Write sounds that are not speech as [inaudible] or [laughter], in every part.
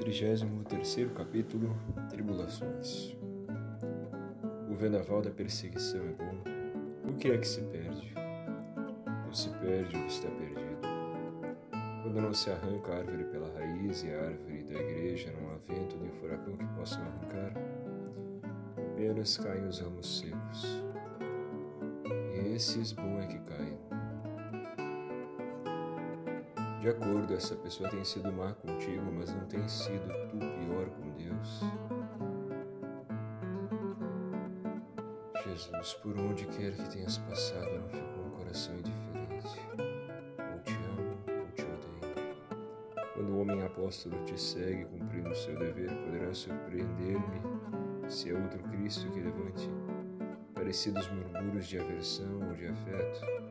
33 capítulo Tribulações O vendaval da perseguição é bom. O que é que se perde? Não se perde o que está perdido. Quando não se arranca a árvore pela raiz e a árvore da igreja não há vento nem furacão que possam arrancar, apenas caem os ramos secos. E esses bom é que caem. De acordo, essa pessoa tem sido má contigo, mas não tem sido tu pior com Deus. Jesus, por onde quer que tenhas passado, não ficou um coração indiferente. Ou te amo, ou te odeio. Quando o homem apóstolo te segue cumprindo o seu dever, poderá surpreender-me se é outro Cristo que levante parecidos murmúrios de aversão ou de afeto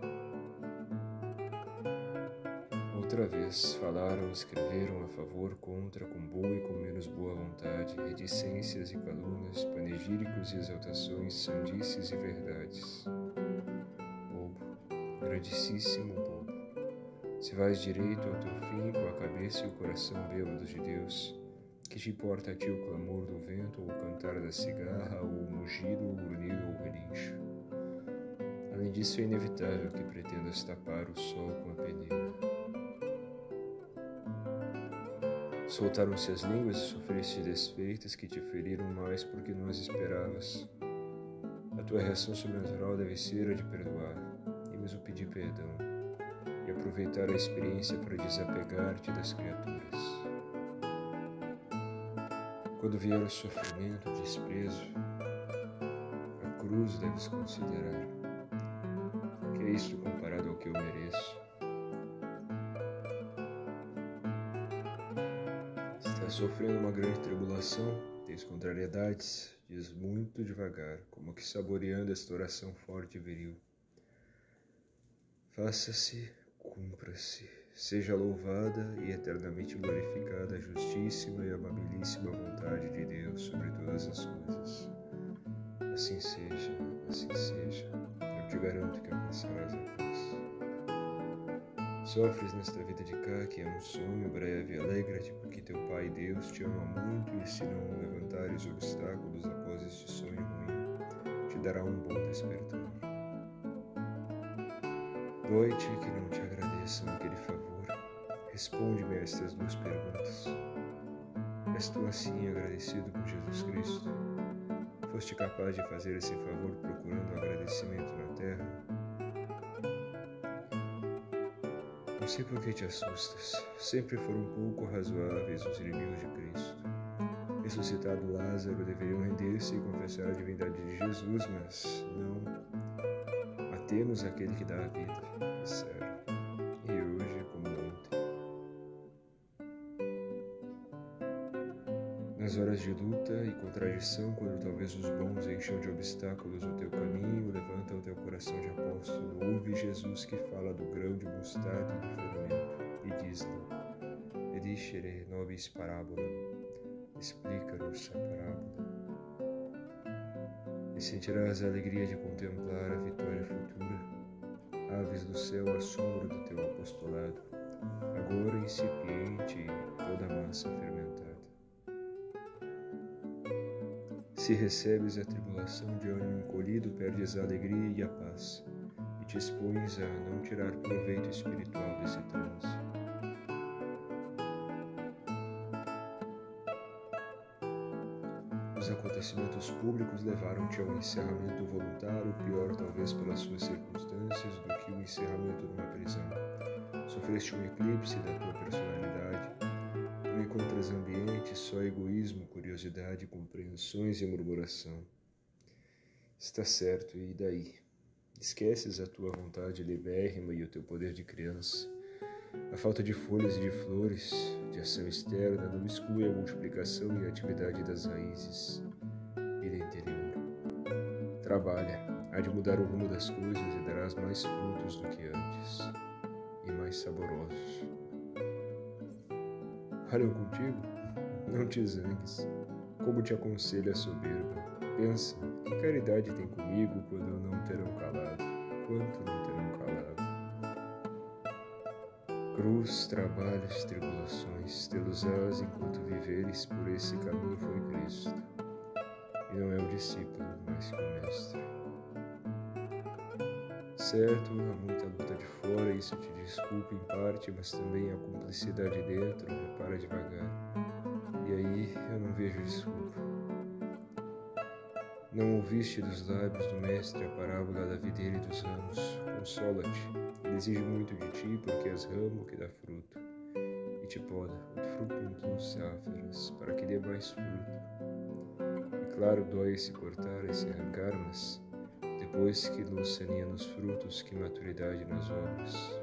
Outra vez falaram, escreveram a favor, contra, com boa e com menos boa vontade, reticências e calúnias, panegíricos e exaltações, sandices e verdades. Bobo, grandíssimo bobo, se vais direito ao teu fim com a cabeça e o coração bêbados de Deus, que te importa a ti o clamor do vento, ou o cantar da cigarra, ou o mugido, ou o grunhido, ou o relincho? Além disso, é inevitável que pretendas tapar o sol com a peneira. Soltaram-se as línguas e sofreste desfeitas que te feriram mais porque não as esperavas. A tua reação sobrenatural deve ser a de perdoar, e mesmo pedir perdão, e aproveitar a experiência para desapegar-te das criaturas. Quando vier o sofrimento, o desprezo, a cruz deves considerar. Que é isto comparado ao que eu mereço? Sofrendo uma grande tribulação, tens contrariedades, diz muito devagar, como que saboreando esta oração forte e viril. Faça-se, cumpra-se, seja louvada e eternamente glorificada a justíssima e amabilíssima vontade de Deus sobre todas as coisas. Assim seja, assim seja, eu te garanto que alcançarás a paz. Sofres nesta vida de cá, que é um sonho breve, alegra-te, porque teu Pai Deus te ama muito, e se não levantares obstáculos após este sonho ruim, te dará um bom despertar. Dói-te que não te agradeçam aquele favor. Responde-me a estas duas perguntas. És tu assim agradecido com Jesus Cristo? Foste capaz de fazer esse favor procurando agradecimento na terra? Sei por que te assustas. Sempre foram pouco razoáveis os inimigos de Cristo. Ressuscitado Lázaro deveriam render-se e confessar a divindade de Jesus, mas não. Matemos aquele que dá a vida, disseram. Nas horas de luta e contradição, quando talvez os bons encham de obstáculos o teu caminho, levanta o teu coração de apóstolo, ouve Jesus que fala do grão de mostarda e do fermento, e diz-lhe, Edicere nobis parabola, explica-nos a parábola. E sentirás a alegria de contemplar a vitória futura, aves do céu, assombro do teu apostolado, agora incipiente toda a massa fermentada. Se recebes a tribulação de ânimo encolhido, perdes a alegria e a paz, e te expões a não tirar proveito espiritual desse transe. Os acontecimentos públicos levaram-te a um encerramento voluntário, pior talvez pelas suas circunstâncias do que o encerramento numa prisão. Sofreste um eclipse da tua personalidade não encontras ambiente, só egoísmo, curiosidade, compreensões e murmuração. Está certo, e daí? Esqueces a tua vontade libérrima e o teu poder de criança. A falta de folhas e de flores, de ação externa, não exclui a multiplicação e a atividade das raízes. Vida interior. Trabalha, há de mudar o rumo das coisas e darás mais frutos do que antes, e mais saborosos. Falam contigo? Não te zangues. Como te aconselha a soberba. Pensa, que caridade tem comigo quando não terão calado? Quanto não terão calado? cruz, trabalhos, tribulações, tê-los-ás enquanto viveres por esse caminho foi Cristo. E não é o discípulo, mas o mestre. Certo, há muita luta de fora, isso te desculpa em parte, mas também a cumplicidade dentro, para devagar. E aí eu não vejo desculpa. Não ouviste dos lábios do Mestre a parábola da videira e dos ramos? Consola-te. Ele exige muito de ti, porque és ramo que dá fruto. E te poda, dos áferas, para que dê mais fruto. E claro, dói se cortar e se arrancar, mas depois que luz seria nos frutos, que maturidade nas obras.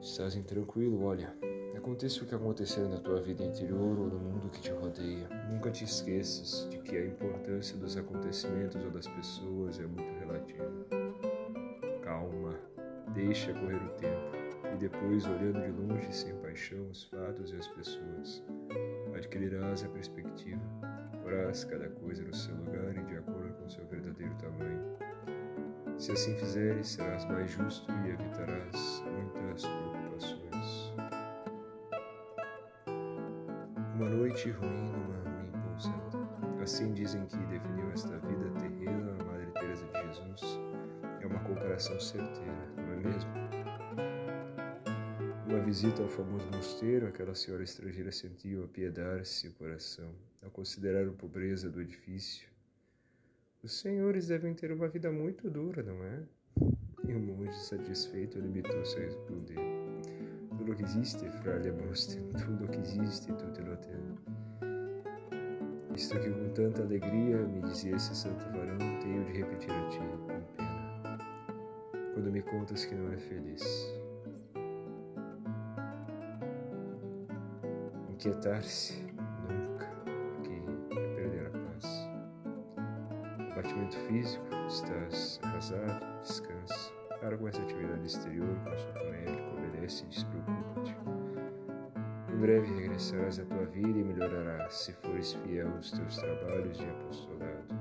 Estás intranquilo, olha. Aconteça o que acontecer na tua vida interior ou no mundo que te rodeia, nunca te esqueças de que a importância dos acontecimentos ou das pessoas é muito relativa. Calma, deixa correr o tempo e depois, olhando de longe sem paixão os fatos e as pessoas, adquirirás a perspectiva, porás cada coisa no seu lugar e de acordo com seu verdadeiro tamanho. Se assim fizeres, serás mais justo e evitarás muitas preocupações. Noite ruim numa ruim pousada. Assim dizem que definiu esta vida terrena a Madre Teresa de Jesus. É uma comparação certeira, não é mesmo? Uma visita ao famoso mosteiro, aquela senhora estrangeira sentiu apiedar-se o coração ao considerar a pobreza do edifício. Os senhores devem ter uma vida muito dura, não é? E o monge, satisfeito, limitou-se a responder. Tudo que existe, frade Amosten, [laughs] tudo que existe, tudo lo tenho. Isto que com tanta alegria me dizia esse santo varão, tenho de repetir a ti, com pena, quando me contas que não é feliz. Inquietar-se nunca, porque é perder a paz. Batimento físico, estás arrasado, descansa. Para com essa atividade exterior, o médico, obedece e despreocupa-te. Em breve regressarás à tua vida e melhorarás se fores fiel aos teus trabalhos de apostolado.